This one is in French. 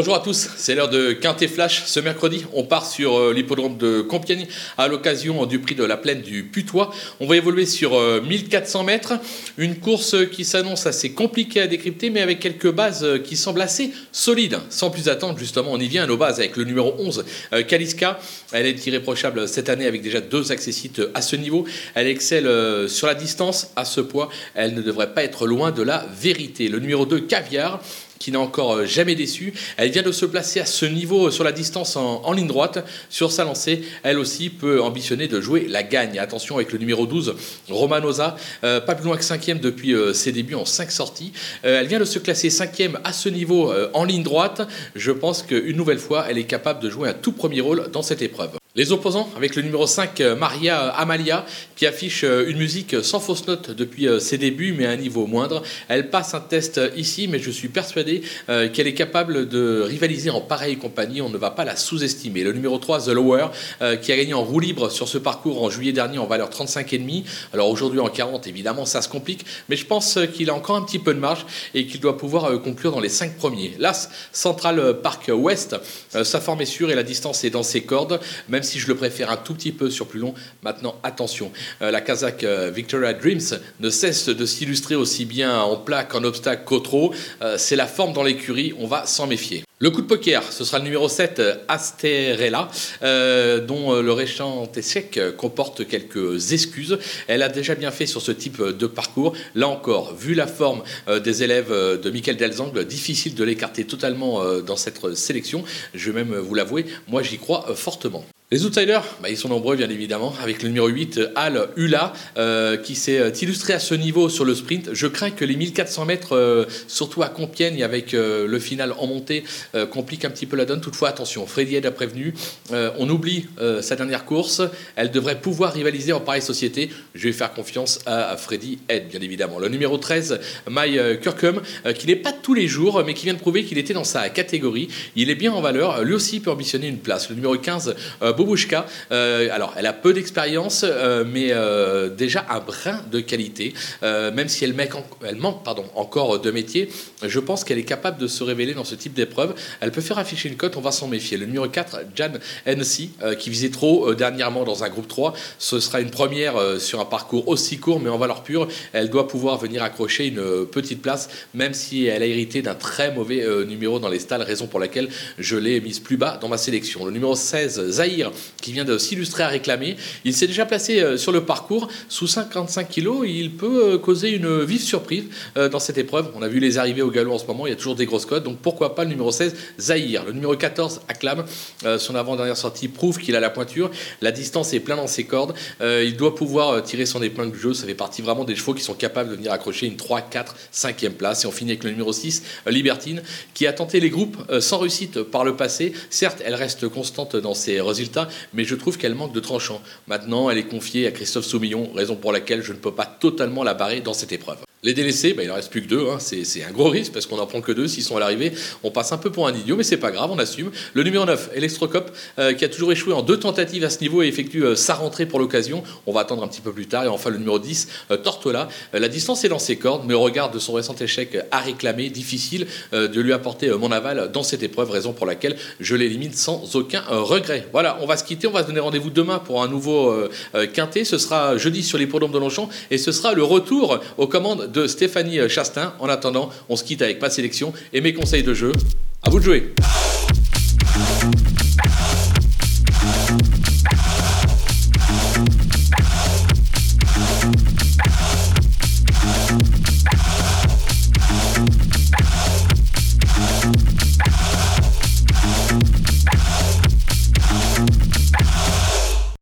Bonjour à tous, c'est l'heure de Quintet Flash. Ce mercredi, on part sur euh, l'hippodrome de Compiègne à l'occasion du prix de la plaine du Putois. On va évoluer sur 1400 euh, mètres, une course qui s'annonce assez compliquée à décrypter, mais avec quelques bases euh, qui semblent assez solides. Sans plus attendre, justement, on y vient à nos bases avec le numéro 11, Kaliska. Elle est irréprochable cette année avec déjà deux accessites à ce niveau. Elle excelle sur la distance à ce poids. Elle ne devrait pas être loin de la vérité. Le numéro 2, Caviar qui n'a encore euh, jamais déçu. Elle vient de se placer à ce niveau euh, sur la distance en, ligne droite. Sur sa lancée, elle aussi peut ambitionner de jouer la gagne. Attention avec le numéro 12, Romanosa, euh, pas plus loin que 5 depuis ses débuts en 5 sorties. elle vient de se classer 5 à ce niveau en ligne droite. Je pense qu'une nouvelle fois, elle est capable de jouer un tout premier rôle dans cette épreuve. Les opposants avec le numéro 5, euh, Maria Amalia, qui affiche euh, une musique sans fausse note depuis euh, ses débuts, mais à un niveau moindre. Elle passe un test ici, mais je suis persuadé qu'elle est capable de rivaliser en pareille compagnie. On ne va pas la sous-estimer. Le numéro 3, The Lower, qui a gagné en roue libre sur ce parcours en juillet dernier en valeur 35,5. Alors aujourd'hui en 40, évidemment, ça se complique, mais je pense qu'il a encore un petit peu de marge et qu'il doit pouvoir conclure dans les 5 premiers. L'As Central Park West, sa forme est sûre et la distance est dans ses cordes, même si je le préfère un tout petit peu sur plus long. Maintenant, attention, euh, la Kazakh euh, Victoria Dreams ne cesse de s'illustrer aussi bien en plat qu'en obstacle qu'au trot. Euh, c'est la forme dans l'écurie, on va s'en méfier. Le coup de poker, ce sera le numéro 7, Asterella, dont le récent échec comporte quelques excuses. Elle a déjà bien fait sur ce type de parcours. Là encore, vu la forme des élèves de Michael Delzang, difficile de l'écarter totalement dans cette sélection. Je vais même vous l'avouer, moi j'y crois fortement. Les outsiders, bah, ils sont nombreux bien évidemment, avec le numéro 8, Al Hula, euh, qui s'est euh, illustré à ce niveau sur le sprint. Je crains que les 1400 mètres, euh, surtout à Compiègne, avec le final en montée, compliquent un petit peu la donne. Toutefois, attention, Freddy Head a prévenu, on oublie sa dernière course, elle devrait pouvoir rivaliser en pareille société. Je vais faire confiance à, Freddy Head, bien évidemment. Le numéro 13, My Kirkham, qui n'est pas tous les jours, mais qui vient de prouver qu'il était dans sa catégorie. Il est bien en valeur, lui aussi peut ambitionner une place. Le numéro 15, Bobushka. Euh, alors, elle a peu d'expérience, euh, mais euh, déjà un brin de qualité. même si elle, manque pardon, encore de métier, je pense qu'elle est capable de se révéler dans ce type d'épreuve. Elle peut faire afficher une cote, on va s'en méfier. Le numéro 4, Jan NC, qui visait trop dernièrement dans un groupe 3. Ce sera une première sur un parcours aussi court, mais en valeur pure. Elle doit pouvoir venir accrocher une petite place, même si elle a hérité d'un très mauvais numéro dans les stalles, raison pour laquelle je l'ai mise plus bas dans ma sélection. Le numéro 16, Zahir, qui vient de s'illustrer à réclamer. Il s'est déjà placé euh, sur le parcours sous 55 kg. Il peut euh, causer une vive surprise euh, dans cette épreuve. On a vu les arrivées au galop en ce moment. Il y a toujours des grosses codes. Donc pourquoi pas le numéro 16, Zahir. Le numéro 14, Acclame. Son avant-dernière sortie prouve qu'il a la pointure. La distance est plein dans ses cordes. Il doit pouvoir tirer son épingle du jeu. Ça fait partie vraiment des chevaux qui sont capables de venir accrocher une 3, 4, 5e place. Et on finit avec le numéro 6, Libertine, qui a tenté les groupes sans réussite par le passé. Certes, elle reste constante dans ses résultats, mais je trouve qu'elle manque de tranchant. Maintenant, elle est confiée à Christophe Saumillon, raison pour laquelle je ne peux pas totalement la barrer dans cette épreuve. Les délaissés, bah, il en reste plus que deux. Hein. C'est un gros risque parce qu'on n'en prend que deux. S'ils sont à l'arrivée, on passe un peu pour un idiot, mais c'est pas grave, on assume. Le numéro 9, Electrocop, euh, qui a toujours échoué en deux tentatives à ce niveau et effectue euh, sa rentrée pour l'occasion. On va attendre un petit peu plus tard. Et enfin, le numéro 10, euh, Tortola. la distance est dans ses cordes, mais au regard de son récent échec à réclamer, difficile de lui apporter mon aval dans cette épreuve, raison pour laquelle je l'élimine sans aucun regret. Voilà, on va se quitter. On va se donner rendez-vous demain pour un nouveau quintet. Ce sera jeudi sur les l'hippodrome de Longchamp et ce sera le retour aux commandes de Stéphanie Chastain. En attendant, on se quitte avec ma sélection et mes conseils de jeu. À vous de jouer.